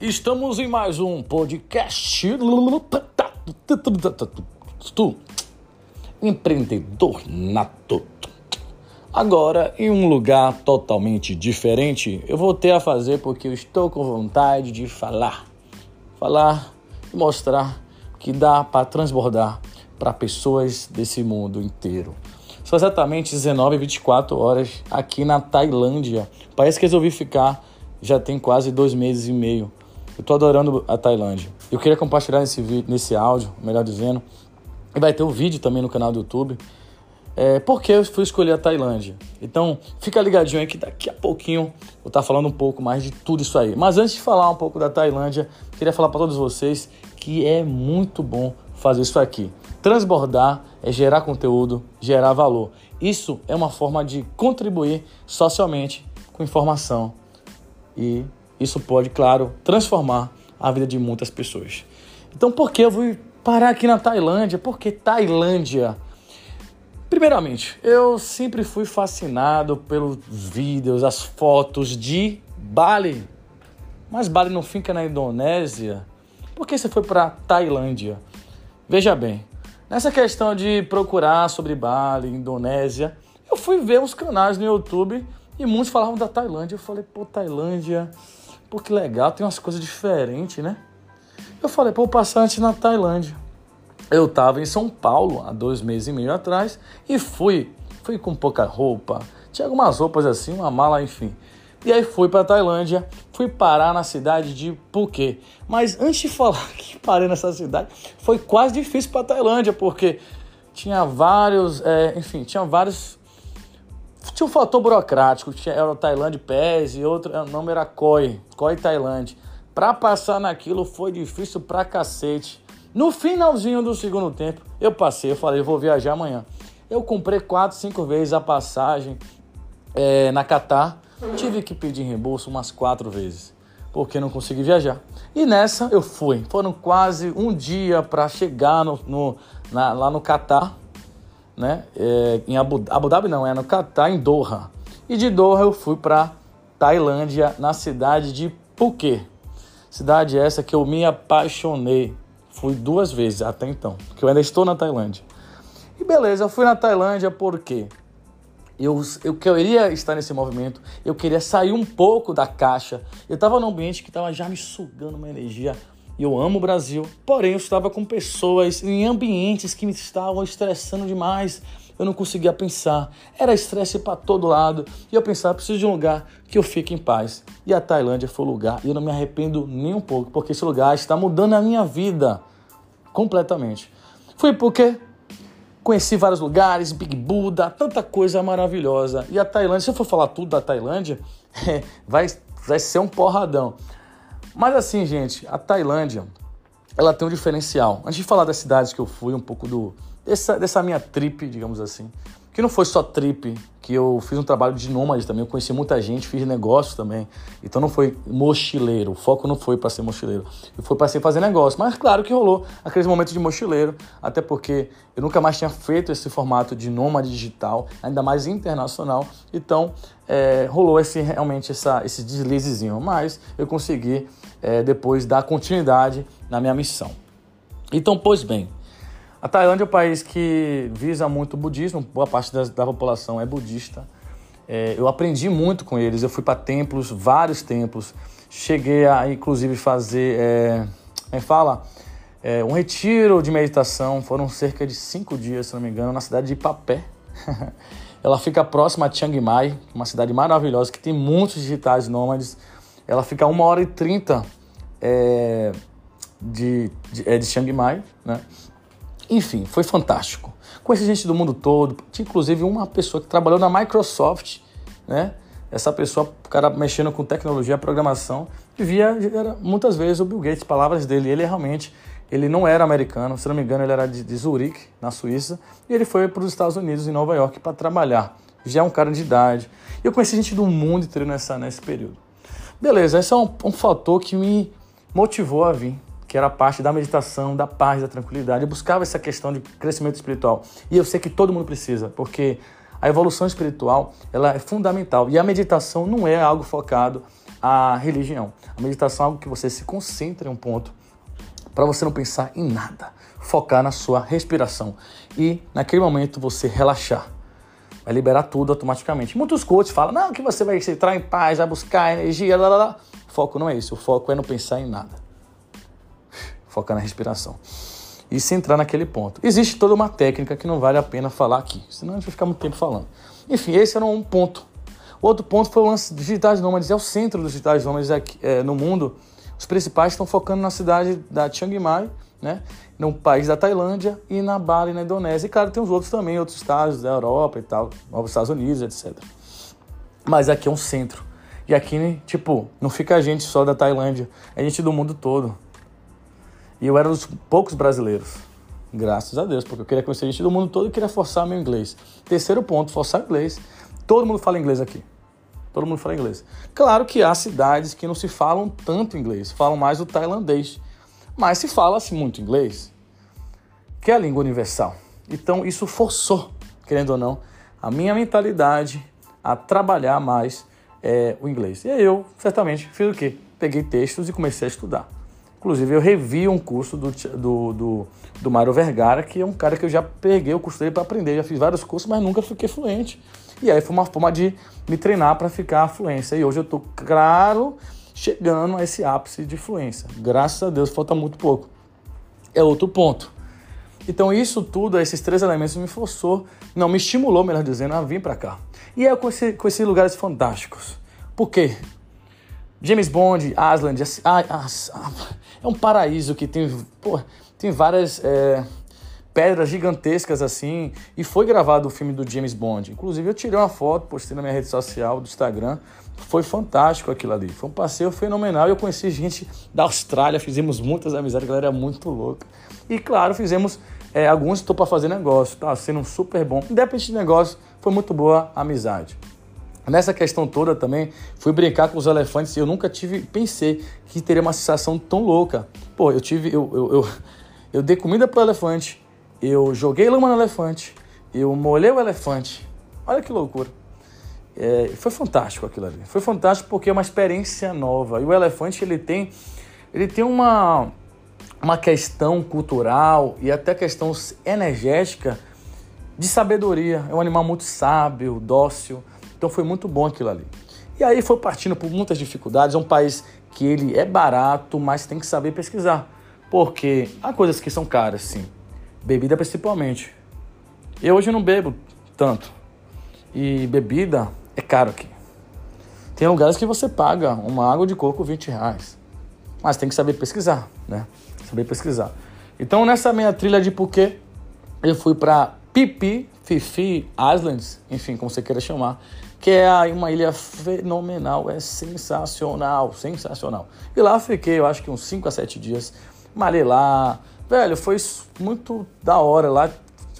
Estamos em mais um podcast. Empreendedor nato. Agora, em um lugar totalmente diferente, eu vou ter a fazer porque eu estou com vontade de falar. Falar e mostrar que dá para transbordar para pessoas desse mundo inteiro. São exatamente 19 e 24 horas aqui na Tailândia, país que resolvi ficar já tem quase dois meses e meio. Eu tô adorando a Tailândia. Eu queria compartilhar nesse, nesse áudio, melhor dizendo, e vai ter um vídeo também no canal do YouTube, é, por que eu fui escolher a Tailândia. Então, fica ligadinho aí que daqui a pouquinho eu vou estar falando um pouco mais de tudo isso aí. Mas antes de falar um pouco da Tailândia, queria falar para todos vocês que é muito bom fazer isso aqui. Transbordar é gerar conteúdo, gerar valor. Isso é uma forma de contribuir socialmente com informação e isso pode, claro, transformar a vida de muitas pessoas. Então, por que eu vou parar aqui na Tailândia? Por que Tailândia? Primeiramente, eu sempre fui fascinado pelos vídeos, as fotos de Bali. Mas Bali não fica na Indonésia? Por que você foi para Tailândia? Veja bem, nessa questão de procurar sobre Bali, Indonésia, eu fui ver uns canais no YouTube e muitos falavam da Tailândia. Eu falei, pô, Tailândia, Pô, que legal, tem umas coisas diferentes, né? Eu falei, pô, passar antes na Tailândia. Eu tava em São Paulo há dois meses e meio atrás e fui. Fui com pouca roupa, tinha algumas roupas assim, uma mala, enfim. E aí fui para Tailândia, fui parar na cidade de Phuket. Mas antes de falar que parei nessa cidade, foi quase difícil para Tailândia, porque tinha vários, é, enfim, tinha vários tinha um fator burocrático, era o Tailândia PES e outro o nome era COI, COI Tailândia. Para passar naquilo foi difícil pra cacete. No finalzinho do segundo tempo, eu passei, eu falei, vou viajar amanhã. Eu comprei quatro, cinco vezes a passagem é, na Qatar. Tive que pedir reembolso umas quatro vezes, porque não consegui viajar. E nessa eu fui. Foram quase um dia para chegar no, no na, lá no Catar né? É, em Abu, Abu Dhabi não, é no Catar, em Doha. E de Doha eu fui para Tailândia, na cidade de Phuket. Cidade essa que eu me apaixonei. Fui duas vezes até então, porque eu ainda estou na Tailândia. E beleza, eu fui na Tailândia porque eu, eu queria estar nesse movimento, eu queria sair um pouco da caixa. Eu estava num ambiente que estava já me sugando uma energia e eu amo o Brasil, porém eu estava com pessoas em ambientes que me estavam estressando demais. Eu não conseguia pensar, era estresse para todo lado. E eu pensava, preciso de um lugar que eu fique em paz. E a Tailândia foi o lugar, e eu não me arrependo nem um pouco, porque esse lugar está mudando a minha vida completamente. Fui porque conheci vários lugares, Big Buddha, tanta coisa maravilhosa. E a Tailândia, se eu for falar tudo da Tailândia, vai, vai ser um porradão. Mas assim, gente, a Tailândia, ela tem um diferencial. Antes de falar das cidades que eu fui, um pouco do dessa, dessa minha trip, digamos assim, que não foi só trip, que eu fiz um trabalho de nômade também, eu conheci muita gente, fiz negócio também. Então não foi mochileiro, o foco não foi para ser mochileiro, foi para ser fazer negócio. Mas claro que rolou aqueles momentos de mochileiro, até porque eu nunca mais tinha feito esse formato de nômade digital, ainda mais internacional. Então é, rolou esse, realmente essa, esse deslizezinho, mas eu consegui é, depois dar continuidade na minha missão. Então, pois bem, a Tailândia é um país que visa muito o budismo, boa parte da, da população é budista. É, eu aprendi muito com eles, eu fui para templos, vários templos. Cheguei a, inclusive, fazer, é, é fala? É, um retiro de meditação. Foram cerca de cinco dias, se não me engano, na cidade de Papé. Ela fica próxima a Chiang Mai, uma cidade maravilhosa que tem muitos digitais nômades. Ela fica a uma hora e trinta é, de, de, é, de Chiang Mai, né? Enfim, foi fantástico. Conheci gente do mundo todo, tinha inclusive uma pessoa que trabalhou na Microsoft, né? Essa pessoa, o cara mexendo com tecnologia, programação, via era, muitas vezes o Bill Gates, palavras dele, ele realmente, ele não era americano, se não me engano, ele era de, de Zurique, na Suíça, e ele foi para os Estados Unidos, em Nova York, para trabalhar. Já é um cara de idade. Eu conheci gente do mundo inteiro nessa, nesse período. Beleza, esse é um, um fator que me motivou a vir que era parte da meditação, da paz, da tranquilidade. Eu buscava essa questão de crescimento espiritual. E eu sei que todo mundo precisa, porque a evolução espiritual ela é fundamental. E a meditação não é algo focado a religião. A meditação é algo que você se concentra em um ponto para você não pensar em nada, focar na sua respiração e naquele momento você relaxar. Vai liberar tudo automaticamente. Muitos coaches falam, não, que você vai entrar em paz, vai buscar energia, lá, lá, lá. O foco não é isso, o foco é não pensar em nada. Focar na respiração. E se entrar naquele ponto. Existe toda uma técnica que não vale a pena falar aqui, senão a gente vai ficar muito tempo falando. Enfim, esse era um ponto. O outro ponto foi o lance dos digitais nômades. É o centro dos digitais nômades aqui, é, no mundo. Os principais estão focando na cidade da Chiang Mai, né? no país da Tailândia e na Bali, na Indonésia. E, claro, tem os outros também, outros estados da Europa e tal, os Estados Unidos, etc. Mas aqui é um centro. E aqui, tipo, não fica a gente só da Tailândia, é gente do mundo todo. E eu era um dos poucos brasileiros. Graças a Deus, porque eu queria conhecer gente do mundo todo e queria forçar meu inglês. Terceiro ponto, forçar inglês. Todo mundo fala inglês aqui. Todo mundo fala inglês. Claro que há cidades que não se falam tanto inglês, falam mais o tailandês. Mas se fala-se muito inglês, que é a língua universal. Então isso forçou, querendo ou não, a minha mentalidade a trabalhar mais é, o inglês. E aí eu, certamente, fiz o quê? Peguei textos e comecei a estudar. Inclusive, eu revi um curso do, do, do, do Mário Vergara, que é um cara que eu já peguei o curso dele para aprender. Já fiz vários cursos, mas nunca fiquei fluente. E aí foi uma forma de me treinar para ficar fluência. E hoje eu estou, claro, chegando a esse ápice de fluência. Graças a Deus, falta muito pouco. É outro ponto. Então, isso tudo, esses três elementos me forçou, não, me estimulou, melhor dizendo, a vir para cá. E esse, com esses lugares fantásticos. Por quê? James Bond, Asland, ah, ah, é um paraíso que tem, pô, tem várias é, pedras gigantescas assim. E foi gravado o filme do James Bond. Inclusive, eu tirei uma foto, postei na minha rede social do Instagram. Foi fantástico aquilo ali. Foi um passeio fenomenal. Eu conheci gente da Austrália, fizemos muitas amizades, a galera é muito louca. E claro, fizemos é, alguns estou para fazer negócio, tá sendo super bom. Independente de negócio, foi muito boa a amizade. Nessa questão toda também, fui brincar com os elefantes e eu nunca tive, pensei que teria uma sensação tão louca. Pô, eu tive, eu, eu, eu, eu dei comida pro elefante, eu joguei lama no elefante, eu molhei o elefante. Olha que loucura. É, foi fantástico aquilo ali. Foi fantástico porque é uma experiência nova. E o elefante, ele tem, ele tem uma, uma questão cultural e até questão energética de sabedoria. É um animal muito sábio, dócil. Então foi muito bom aquilo ali. E aí foi partindo por muitas dificuldades. É um país que ele é barato, mas tem que saber pesquisar. Porque há coisas que são caras, sim. Bebida principalmente. Eu hoje não bebo tanto. E bebida é caro aqui. Tem lugares que você paga uma água de coco 20 reais. Mas tem que saber pesquisar, né? Saber pesquisar. Então nessa minha trilha de porquê, eu fui para Pipi, Fifi Islands, enfim, como você queira chamar que é uma ilha fenomenal, é sensacional, sensacional. E lá fiquei, eu acho que uns 5 a 7 dias, malhei lá, velho, foi muito da hora lá.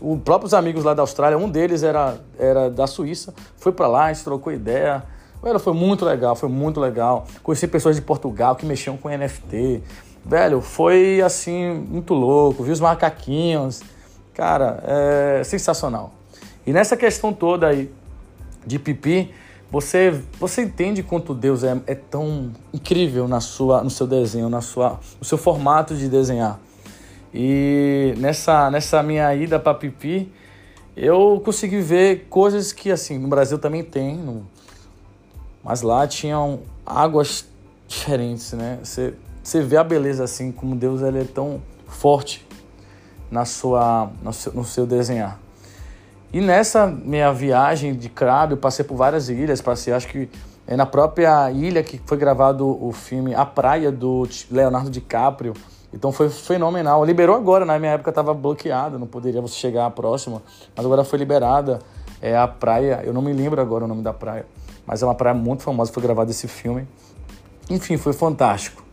Os próprios amigos lá da Austrália, um deles era, era da Suíça, foi para lá, a gente trocou ideia. Velho, foi muito legal, foi muito legal. Conheci pessoas de Portugal que mexiam com NFT. Velho, foi assim, muito louco. Vi os macaquinhos. Cara, é sensacional. E nessa questão toda aí de pipi, você, você entende quanto Deus é, é tão incrível na sua, no seu desenho, na sua, no seu formato de desenhar. E nessa, nessa minha ida para pipi, eu consegui ver coisas que assim no Brasil também tem, no, mas lá tinham águas diferentes, né? Você, você vê a beleza assim, como Deus ele é tão forte na sua, no seu, no seu desenhar. E nessa minha viagem de Crabe, eu passei por várias ilhas, passei acho que é na própria ilha que foi gravado o filme A Praia do Leonardo DiCaprio. Então foi fenomenal. Liberou agora, na minha época estava bloqueada, não poderia você chegar próxima, mas agora foi liberada. É a praia, eu não me lembro agora o nome da praia, mas é uma praia muito famosa, foi gravado esse filme. Enfim, foi fantástico.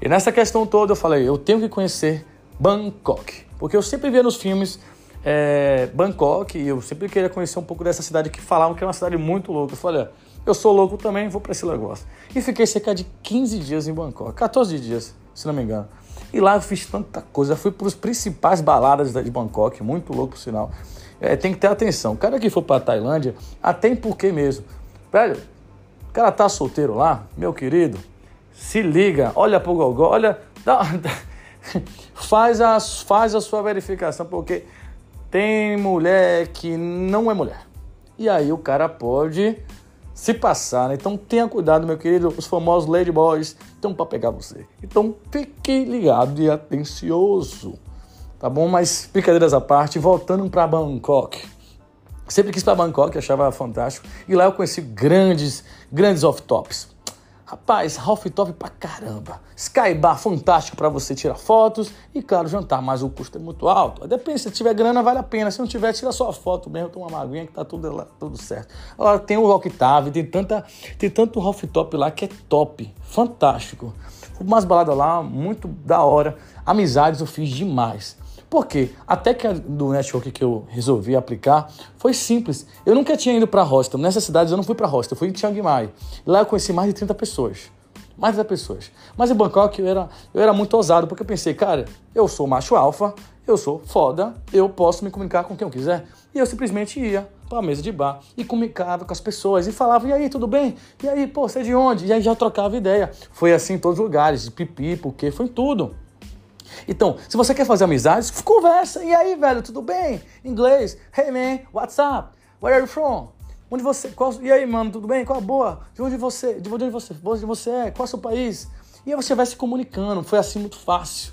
E nessa questão toda eu falei, eu tenho que conhecer Bangkok, porque eu sempre via nos filmes é, Bangkok e eu sempre queria conhecer um pouco dessa cidade que falavam que é uma cidade muito louca. Eu falei, eu sou louco também, vou para esse negócio. E fiquei cerca de 15 dias em Bangkok, 14 dias, se não me engano. E lá eu fiz tanta coisa, fui para os principais baladas de Bangkok, muito louco por sinal. É, tem que ter atenção. O cara que for para Tailândia, até em porquê mesmo. Velho, cara tá solteiro lá, meu querido, se liga, olha pro gogó, olha, dá, faz, a, faz a sua verificação, porque tem mulher que não é mulher. E aí o cara pode se passar, né? Então tenha cuidado, meu querido, os famosos ladyboys estão para pegar você. Então fique ligado e atencioso, tá bom? Mas brincadeiras à parte, voltando para Bangkok. Sempre quis para Bangkok, achava fantástico. E lá eu conheci grandes, grandes off-tops. Rapaz, rooftop pra caramba. Skybar fantástico para você tirar fotos e, claro, jantar, mas o custo é muito alto. Depende, se tiver grana, vale a pena. Se não tiver, tira só a foto mesmo, toma uma aguinha que tá tudo, tudo certo. Agora tem o Octave, tem, tanta, tem tanto rooftop lá que é top, fantástico. Umas baladas lá, muito da hora. Amizades eu fiz demais. Por quê? Até que a do network que eu resolvi aplicar foi simples. Eu nunca tinha ido para hostel. Nessas cidades eu não fui para hostel, eu fui em Chiang Mai. Lá eu conheci mais de 30 pessoas. Mais de 30 pessoas. Mas em Bangkok eu era, eu era muito ousado, porque eu pensei, cara, eu sou macho alfa, eu sou foda, eu posso me comunicar com quem eu quiser. E eu simplesmente ia para a mesa de bar e comunicava com as pessoas e falava, e aí, tudo bem? E aí, pô, você é de onde? E aí já trocava ideia. Foi assim em todos os lugares, de pipi, porque foi em tudo. Então, se você quer fazer amizades, conversa. E aí, velho, tudo bem? Inglês. Hey, man, what's up? Where are you from? Onde você. Qual, e aí, mano, tudo bem? Qual a boa? De onde você? De onde você? De onde você é? Qual é o seu país? E aí você vai se comunicando. Foi assim muito fácil.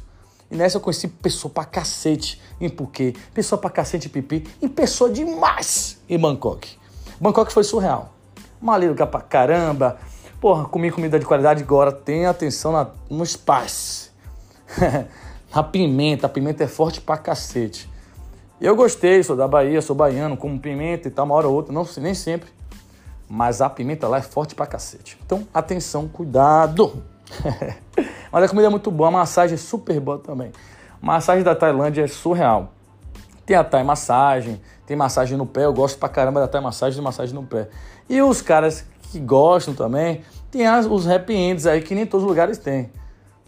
E nessa eu conheci pessoa pra cacete em Phuket, pessoa pra cacete em Pipi, e pessoa demais em Bangkok. Bangkok foi surreal. Maluca pra caramba. Porra, comi comida de qualidade agora. Tenha atenção na, no espaço. A pimenta, a pimenta é forte pra cacete. Eu gostei, sou da Bahia, sou baiano, como pimenta e tal, uma hora ou outra, não nem sempre. Mas a pimenta lá é forte pra cacete. Então, atenção, cuidado. Mas a comida é muito boa, a massagem é super boa também. A massagem da Tailândia é surreal. Tem a Thai massagem, tem massagem no pé, eu gosto pra caramba da Thai massagem e massagem no pé. E os caras que gostam também, tem as, os happy ends aí que nem todos os lugares têm.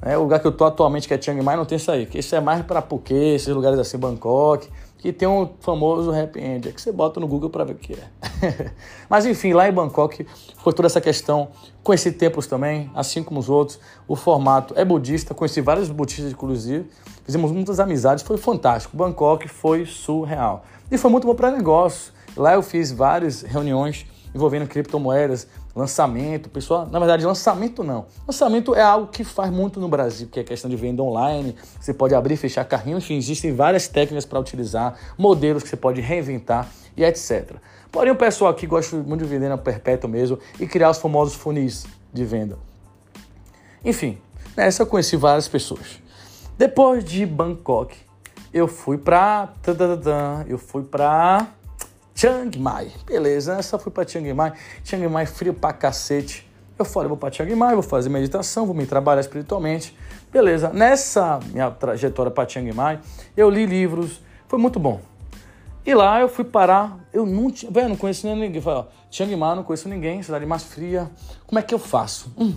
É, o lugar que eu tô atualmente, que é Chiang Mai, não tem isso aí. Isso é mais para Phuket, esses lugares assim, Bangkok, que tem um famoso happy end. É que você bota no Google para ver o que é. Mas enfim, lá em Bangkok foi toda essa questão. Conheci templos também, assim como os outros. O formato é budista, conheci vários budistas inclusive. Fizemos muitas amizades, foi fantástico. Bangkok foi surreal. E foi muito bom para negócio. Lá eu fiz várias reuniões envolvendo criptomoedas, lançamento, pessoal, na verdade, lançamento não. Lançamento é algo que faz muito no Brasil, que é questão de venda online. Você pode abrir e fechar carrinho, enfim, existem várias técnicas para utilizar, modelos que você pode reinventar e etc. Porém, o pessoal aqui gosta muito de vender na perpétua mesmo e criar os famosos funis de venda. Enfim, nessa eu conheci várias pessoas. Depois de Bangkok, eu fui para eu fui para Chiang Mai. Beleza, essa fui para Chiang Mai. Chiang Mai frio pra cacete. Eu falei, vou para Chiang Mai, vou fazer meditação, vou me trabalhar espiritualmente. Beleza, nessa minha trajetória para Chiang Mai, eu li livros, foi muito bom. E lá eu fui parar, eu não tinha, velho, não conheço nem ninguém. Falei, ó, Chiang Mai, não conheço ninguém, cidade mais fria, como é que eu faço? Hum,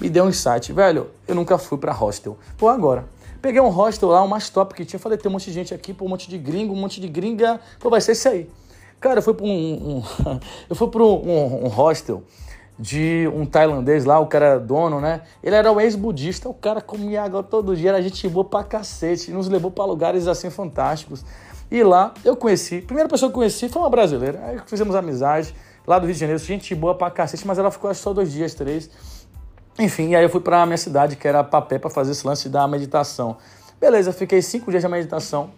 me deu um insight, velho, eu nunca fui para hostel. Vou agora. Peguei um hostel lá, o mais top que tinha, falei, tem um monte de gente aqui, pô, um monte de gringo, um monte de gringa, pô, vai ser isso aí. Cara, eu fui para um, um, eu fui para um, um, hostel de um tailandês lá, o cara era dono, né? Ele era um ex-budista, o cara comia água todo dia, era gente boa pra cacete, nos levou para lugares assim fantásticos. E lá eu conheci, a primeira pessoa que eu conheci foi uma brasileira, aí fizemos amizade lá do Rio de Janeiro, gente boa pra cacete, mas ela ficou acho, só dois dias, três. Enfim, aí eu fui pra minha cidade, que era Papé, para fazer esse lance da meditação. Beleza, fiquei cinco dias de meditação.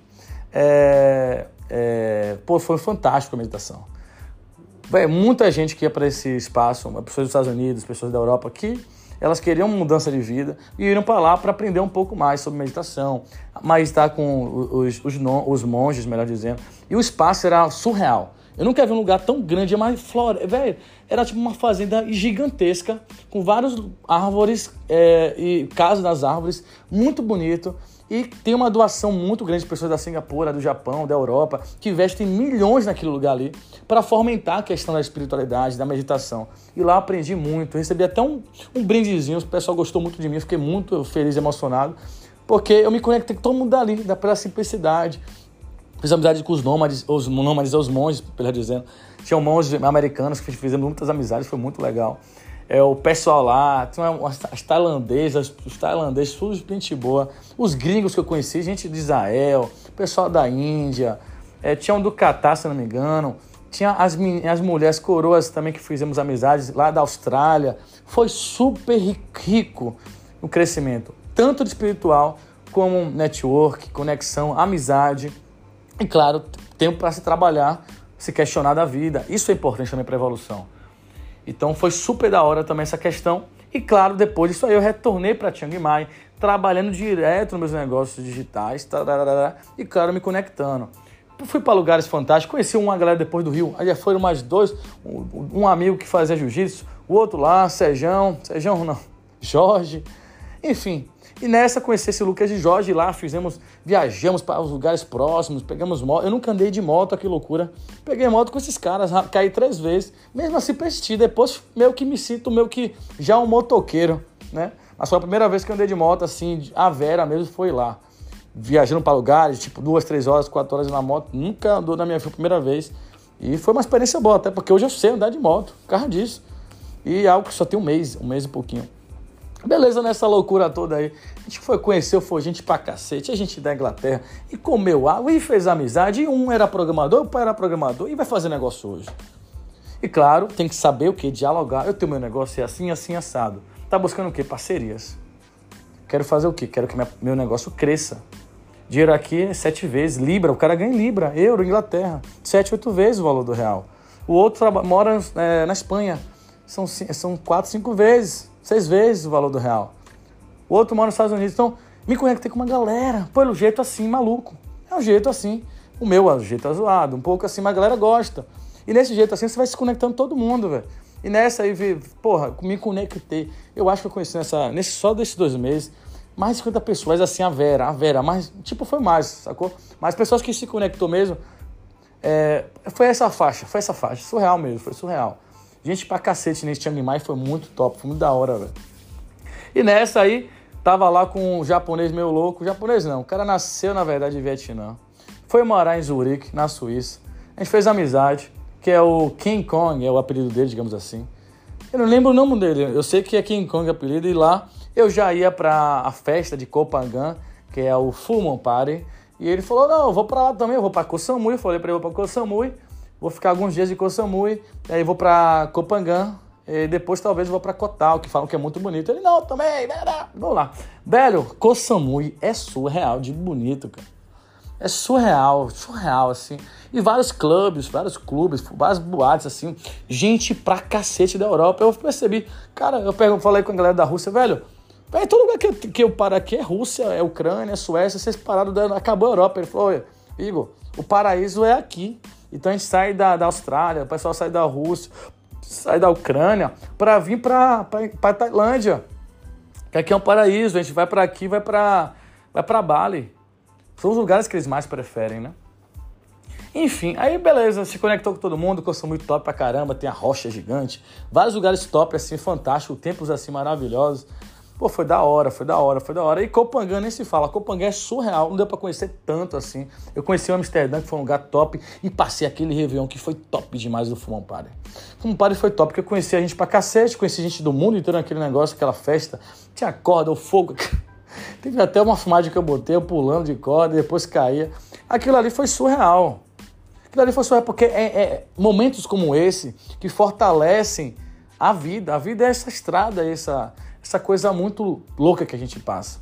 É, é, pô, foi fantástico a meditação. Véio, muita gente que ia para esse espaço, pessoas dos Estados Unidos, pessoas da Europa, que elas queriam mudança de vida e iram para lá para aprender um pouco mais sobre meditação, mas estar com os, os, os, monges, melhor dizendo. E o espaço era surreal. Eu nunca vi um lugar tão grande, mas flora, velho, era tipo uma fazenda gigantesca, com várias árvores é, e casas das árvores, muito bonito. E tem uma doação muito grande de pessoas da Singapura, do Japão, da Europa, que investem milhões naquele lugar ali para fomentar a questão da espiritualidade, da meditação. E lá aprendi muito, recebi até um, um brindezinho, o pessoal gostou muito de mim, fiquei muito feliz e emocionado, porque eu me conectei com todo mundo dali, da pela simplicidade. Fiz amizade com os nômades, os nômades, os monges, pelo dizendo. Tinha monges americanos que fizemos muitas amizades, foi muito legal. É, o pessoal lá, as tailandesas, os tailandeses, tudo de gente boa. Os gringos que eu conheci, gente de Israel, pessoal da Índia, é, tinha um do Catar, se não me engano. Tinha as, as mulheres coroas também que fizemos amizades lá da Austrália. Foi super rico o crescimento, tanto de espiritual como network, conexão, amizade. E claro, tempo para se trabalhar, se questionar da vida. Isso é importante também para a evolução. Então foi super da hora também essa questão. E claro, depois disso aí eu retornei para Chiang Mai, trabalhando direto nos meus negócios digitais, tararara, e claro, me conectando. Fui para lugares fantásticos, conheci uma galera depois do Rio, aí já foram mais dois, um, um amigo que fazia jiu-jitsu, o outro lá, Sejão, Sejão não, Jorge, enfim, e nessa conheci esse Lucas de Jorge lá, fizemos, viajamos para os lugares próximos, pegamos moto. Eu nunca andei de moto, que loucura. Peguei moto com esses caras, caí três vezes, mesmo assim persisti. Depois meio que me sinto meio que já um motoqueiro, né? Mas foi a primeira vez que eu andei de moto assim, a Vera mesmo foi lá. Viajando para lugares, tipo duas, três horas, quatro horas na moto. Nunca andou na minha vida, primeira vez. E foi uma experiência boa, até porque hoje eu sei andar de moto, causa disso. E algo que só tem um mês, um mês e pouquinho. Beleza, nessa loucura toda aí. A gente foi conhecer, foi gente pra cacete, a gente da Inglaterra, e comeu água, e fez amizade, e um era programador, o pai era programador, e vai fazer negócio hoje. E claro, tem que saber o que? Dialogar. Eu tenho meu negócio é assim, assim, assado. Tá buscando o quê? Parcerias. Quero fazer o quê? Quero que meu negócio cresça. Dinheiro aqui é sete vezes. Libra, o cara ganha em Libra, euro, Inglaterra. Sete, oito vezes o valor do real. O outro mora é, na Espanha. São, são quatro, cinco vezes seis vezes o valor do real. O outro mora nos Estados Unidos. Então, me conectei com uma galera, pelo jeito assim, maluco. É um jeito assim. O meu é um jeito zoado, um pouco assim, mas a galera gosta. E nesse jeito assim, você vai se conectando todo mundo, velho. E nessa aí, porra, me conectei. Eu acho que eu conheci nessa, nesse, só desses dois meses, mais de 50 pessoas, assim, a Vera, a Vera, mas, tipo, foi mais, sacou? Mas pessoas que se conectou mesmo, é, foi essa faixa, foi essa faixa, surreal mesmo, foi surreal. Gente pra cacete nesse Chiang Mai, foi muito top, foi muito da hora, velho. E nessa aí, tava lá com um japonês meio louco. Japonês não, o cara nasceu, na verdade, em Vietnã. Foi morar em Zurique, na Suíça. A gente fez amizade, que é o King Kong, é o apelido dele, digamos assim. Eu não lembro o nome dele, eu sei que é King Kong o apelido, e lá eu já ia pra a festa de Kopangan, que é o Full Moon Party. E ele falou: Não, eu vou pra lá também, eu vou pra Koh Samui. Eu falei pra ele: Eu vou pra Koh Samui. Vou ficar alguns dias de Koh Samui, aí vou para Copangan, e depois talvez vou para Kotal, que falam que é muito bonito. Ele, não, também, vamos lá. Velho, Koh Samui é surreal de bonito, cara. É surreal, surreal, assim. E vários clubes, vários clubes, várias boates, assim. Gente pra cacete da Europa. Eu percebi, cara, eu falei com a galera da Rússia, velho, todo lugar que, que eu paro aqui é Rússia, é Ucrânia, é Suécia, vocês pararam, acabou a Europa. Ele falou, Igor, o paraíso é aqui. Então a gente sai da, da Austrália, o pessoal sai da Rússia, sai da Ucrânia para vir para a Tailândia. Que aqui é um paraíso, a gente vai para aqui, vai para vai para Bali. São os lugares que eles mais preferem, né? Enfim, aí beleza, se conectou com todo mundo, sou muito top pra caramba, tem a rocha gigante, vários lugares top, assim, fantástico, tempos assim maravilhosos. Pô, foi da hora, foi da hora, foi da hora. E Copangan nem se fala. Copangan é surreal, não deu pra conhecer tanto assim. Eu conheci o Amsterdã, que foi um lugar top, e passei aquele Réveillon que foi top demais do Fumão Party. Fumão Party foi top, porque eu conheci a gente pra cacete, conheci gente do mundo inteiro naquele negócio, aquela festa. Tinha corda, o fogo. Teve até uma filmagem que eu botei, eu pulando de corda, depois caía. Aquilo ali foi surreal. Aquilo ali foi surreal, porque é, é momentos como esse que fortalecem a vida. A vida é essa estrada, essa essa coisa muito louca que a gente passa.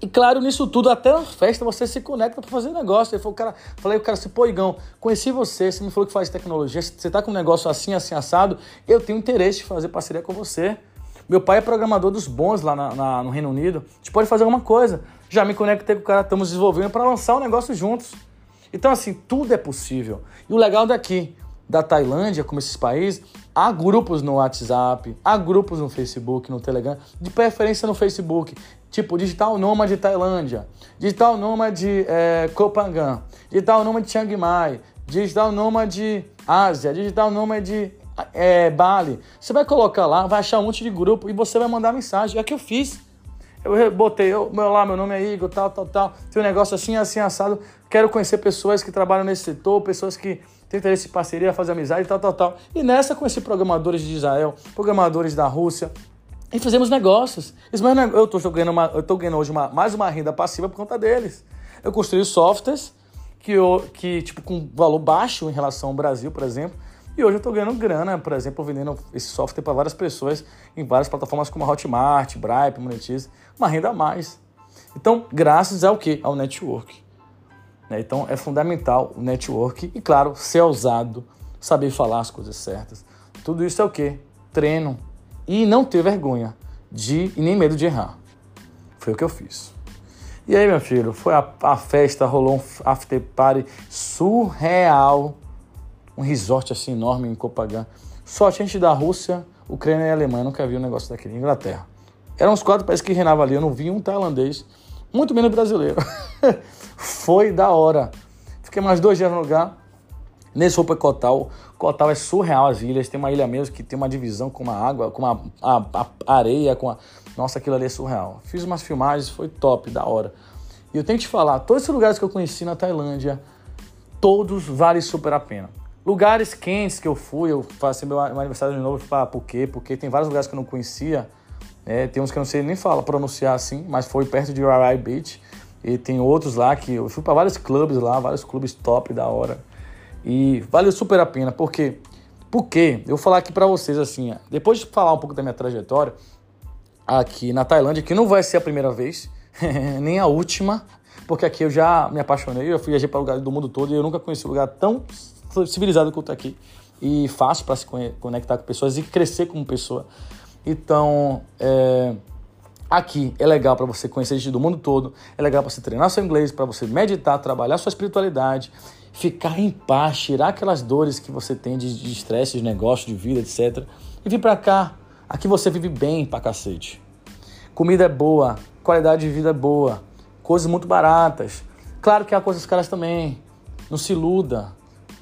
E claro, nisso tudo, até na festa você se conecta para fazer negócio. Ele cara, falei, o cara assim, pô, Igão, conheci você, você me falou que faz tecnologia, você tá com um negócio assim, assim, assado, eu tenho interesse de fazer parceria com você. Meu pai é programador dos bons lá na, na, no Reino Unido. A gente pode fazer alguma coisa. Já me conectei com o cara, estamos desenvolvendo para lançar o um negócio juntos. Então, assim, tudo é possível. E o legal daqui, da Tailândia, como esses países, há grupos no WhatsApp, há grupos no Facebook, no Telegram, de preferência no Facebook, tipo Digital Nômade Tailândia, Digital Nômade é, Kopangan, Digital Nômade Chiang Mai, Digital Nômade Ásia, Digital Nômade é, Bali. Você vai colocar lá, vai achar um monte de grupo e você vai mandar mensagem. É o que eu fiz. Eu botei, eu, meu lá, meu nome é Igor, tal, tal, tal. Tem um negócio assim, assim, assado. Quero conhecer pessoas que trabalham nesse setor, pessoas que tem interesse em parceria, fazer amizade, tal, tal, tal. E nessa conheci programadores de Israel, programadores da Rússia, e fizemos negócios. Eu estou ganhando, ganhando hoje uma, mais uma renda passiva por conta deles. Eu construí softwares que, eu, que tipo, com valor baixo em relação ao Brasil, por exemplo, e hoje eu estou ganhando grana, por exemplo, vendendo esse software para várias pessoas em várias plataformas como a Hotmart, Bripe, Monetize, uma renda a mais. Então, graças ao que? Ao network. Né? Então, é fundamental o network e, claro, ser ousado, saber falar as coisas certas. Tudo isso é o que? Treino e não ter vergonha de e nem medo de errar. Foi o que eu fiz. E aí, meu filho, foi a, a festa, rolou um after party surreal um resort assim enorme em Copagan. Só gente da Rússia, Ucrânia e Alemanha. Nunca vi um negócio daquele. Inglaterra. Eram uns quatro países que reinavam ali. Eu não vi um tailandês, muito menos brasileiro. Foi da hora. Fiquei mais dois dias no lugar. Nesse Roupa Cotal. Cotal é surreal as ilhas. Tem uma ilha mesmo que tem uma divisão com uma água, com uma a, a areia, com a. Nossa, aquilo ali é surreal. Fiz umas filmagens, foi top, da hora. E eu tenho que te falar, todos esses lugares que eu conheci na Tailândia, todos valem super a pena. Lugares quentes que eu fui, eu faço meu aniversário de novo para Phuket, porque tem vários lugares que eu não conhecia. Né? Tem uns que eu não sei nem falar, pronunciar assim, mas foi perto de Rai Beach. E tem outros lá que eu fui para vários clubes lá, vários clubes top da hora. E valeu super a pena, porque porque eu vou falar aqui para vocês assim, depois de falar um pouco da minha trajetória aqui na Tailândia, que não vai ser a primeira vez, nem a última, porque aqui eu já me apaixonei, eu fui viajar para lugares do mundo todo e eu nunca conheci um lugar tão civilizado tô aqui e fácil para se conectar com pessoas e crescer como pessoa. Então, é, aqui é legal para você conhecer gente do mundo todo, é legal para você treinar seu inglês, para você meditar, trabalhar sua espiritualidade, ficar em paz, tirar aquelas dores que você tem de estresse, de, de negócio, de vida, etc. E vir para cá. Aqui você vive bem pra cacete. Comida é boa, qualidade de vida é boa, coisas muito baratas. Claro que há coisas caras também. Não se iluda.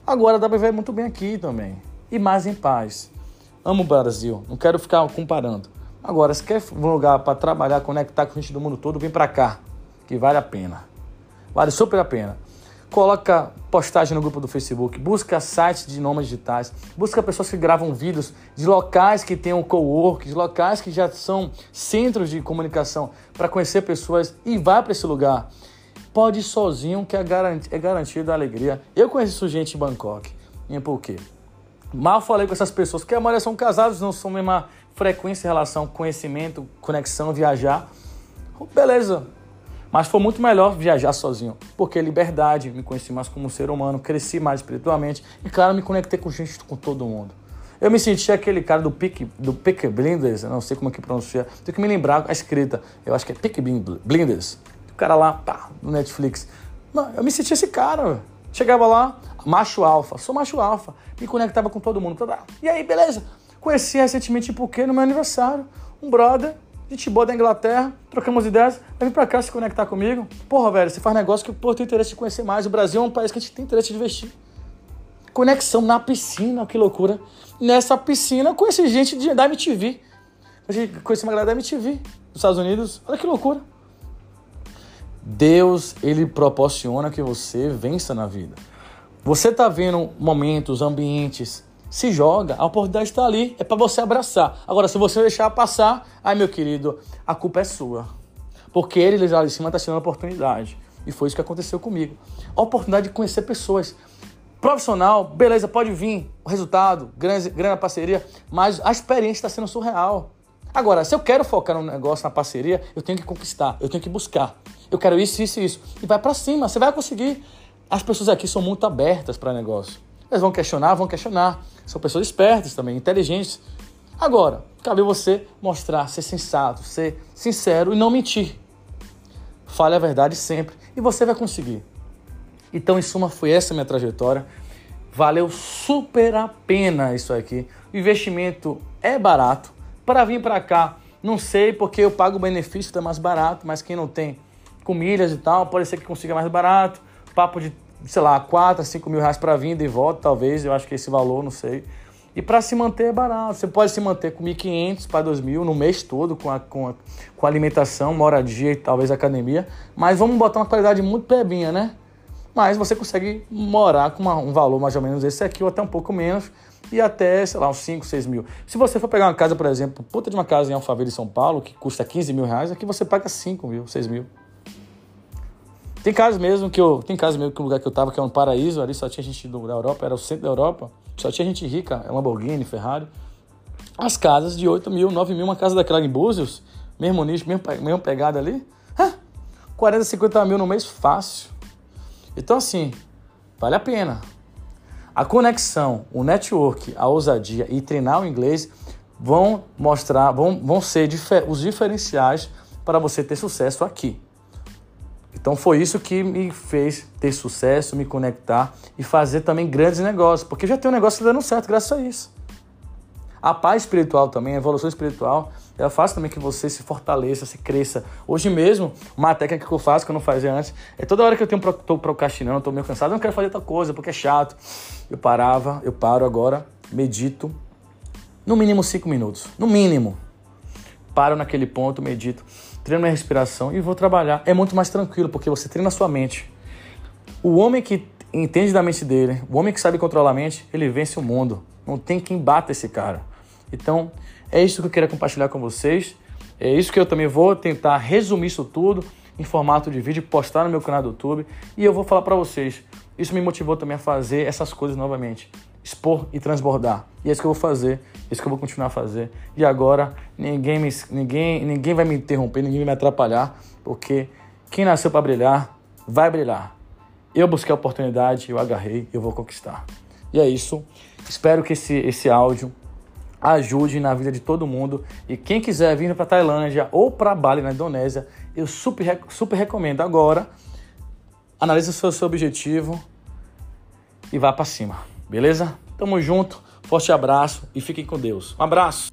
Agora dá para ver muito bem aqui também. E mais em paz. Amo o Brasil, não quero ficar comparando. Agora, se quer um lugar para trabalhar, conectar com gente do mundo todo, vem para cá, que vale a pena. Vale super a pena. Coloca postagem no grupo do Facebook, busca sites de nomes digitais, busca pessoas que gravam vídeos de locais que tenham co-work, de locais que já são centros de comunicação para conhecer pessoas e vai para esse lugar. Pode ir sozinho, que é, garanti é a alegria. Eu conheço gente em Bangkok, em Phuket. Mal falei com essas pessoas, porque a maioria são casados, não são mesma frequência em relação conhecimento, conexão, viajar. Beleza. Mas foi muito melhor viajar sozinho, porque liberdade, me conheci mais como ser humano, cresci mais espiritualmente e, claro, me conectei com gente, com todo mundo. Eu me senti aquele cara do Pick, do Pick Blinders, não sei como é que pronuncia, tenho que me lembrar a escrita, eu acho que é Pick Blinders, o cara lá, pá, no Netflix. Mano, eu me sentia esse cara. Chegava lá, macho alfa, sou macho alfa. Me conectava com todo mundo. E aí, beleza? Conheci recentemente em Phuket no meu aniversário. Um brother, gente boa da Inglaterra, trocamos ideias, vir pra cá se conectar comigo. Porra, velho, você faz negócio que eu tenho interesse de conhecer mais. O Brasil é um país que a gente tem interesse de investir. Conexão na piscina, que loucura. Nessa piscina eu conheci gente de, da MTV. Conheci uma galera da MTV dos Estados Unidos. Olha que loucura. Deus, ele proporciona que você vença na vida. Você está vendo momentos, ambientes, se joga, a oportunidade está ali, é para você abraçar. Agora, se você deixar passar, ai meu querido, a culpa é sua. Porque ele lá de cima está tirando a oportunidade. E foi isso que aconteceu comigo. A oportunidade de conhecer pessoas. Profissional, beleza, pode vir o resultado, grande, grande parceria, mas a experiência está sendo surreal. Agora, se eu quero focar no negócio, na parceria, eu tenho que conquistar, eu tenho que buscar. Eu quero isso, isso e isso. E vai para cima, você vai conseguir. As pessoas aqui são muito abertas para negócio. Elas vão questionar, vão questionar. São pessoas espertas também, inteligentes. Agora, cabe você mostrar, ser sensato, ser sincero e não mentir. Fale a verdade sempre e você vai conseguir. Então, em suma, foi essa minha trajetória. Valeu super a pena isso aqui. O investimento é barato para vir para cá, não sei porque eu pago o benefício, tá mais barato, mas quem não tem com milhas e tal, pode ser que consiga mais barato. Papo de, sei lá, 4 a 5 mil reais para vir e volta, talvez, eu acho que esse valor, não sei. E para se manter é barato. Você pode se manter com 1.500 para 2.000 no mês todo, com a, com, a, com alimentação, moradia e talvez academia. Mas vamos botar uma qualidade muito pebinha, né? mas você consegue morar com uma, um valor mais ou menos esse aqui, ou até um pouco menos, e até, sei lá, uns 5, 6 mil. Se você for pegar uma casa, por exemplo, puta de uma casa em Alphaville, São Paulo, que custa 15 mil reais, aqui você paga 5 mil, 6 mil. Tem casos mesmo que eu. Tem casos mesmo que o lugar que eu tava, que é um paraíso, ali só tinha gente da Europa, era o centro da Europa, só tinha gente rica, Lamborghini, Ferrari. As casas de 8 mil, 9 mil, uma casa daquela em Búzios, mesmo nicho, mesmo, mesmo pegada ali, 40, 50 mil no mês fácil. Então, assim, vale a pena. A conexão, o network, a ousadia e treinar o inglês vão mostrar, vão, vão ser difer os diferenciais para você ter sucesso aqui. Então foi isso que me fez ter sucesso, me conectar e fazer também grandes negócios, porque já tem um negócio dando certo graças a isso. A paz espiritual também, a evolução espiritual, ela faz também que você se fortaleça, se cresça. Hoje mesmo, uma técnica que eu faço, que eu não fazia antes, é toda hora que eu tenho, tô procrastinando, tô meio cansado, eu não quero fazer tal coisa, porque é chato. Eu parava, eu paro agora, medito, no mínimo cinco minutos. No mínimo. Paro naquele ponto, medito, treino minha respiração e vou trabalhar. É muito mais tranquilo, porque você treina a sua mente. O homem que entende da mente dele, o homem que sabe controlar a mente, ele vence o mundo. Não tem quem bata esse cara. Então, é isso que eu queria compartilhar com vocês. É isso que eu também vou tentar resumir isso tudo em formato de vídeo, postar no meu canal do YouTube. E eu vou falar para vocês. Isso me motivou também a fazer essas coisas novamente. Expor e transbordar. E é isso que eu vou fazer, é isso que eu vou continuar a fazer. E agora ninguém, me, ninguém, ninguém vai me interromper, ninguém vai me atrapalhar, porque quem nasceu para brilhar, vai brilhar. Eu busquei a oportunidade, eu agarrei, eu vou conquistar. E é isso. Espero que esse, esse áudio ajude na vida de todo mundo. E quem quiser vir para Tailândia ou para Bali, na Indonésia, eu super, super recomendo. Agora, analise o seu, seu objetivo e vá para cima, beleza? Tamo junto, forte abraço e fiquem com Deus. Um abraço!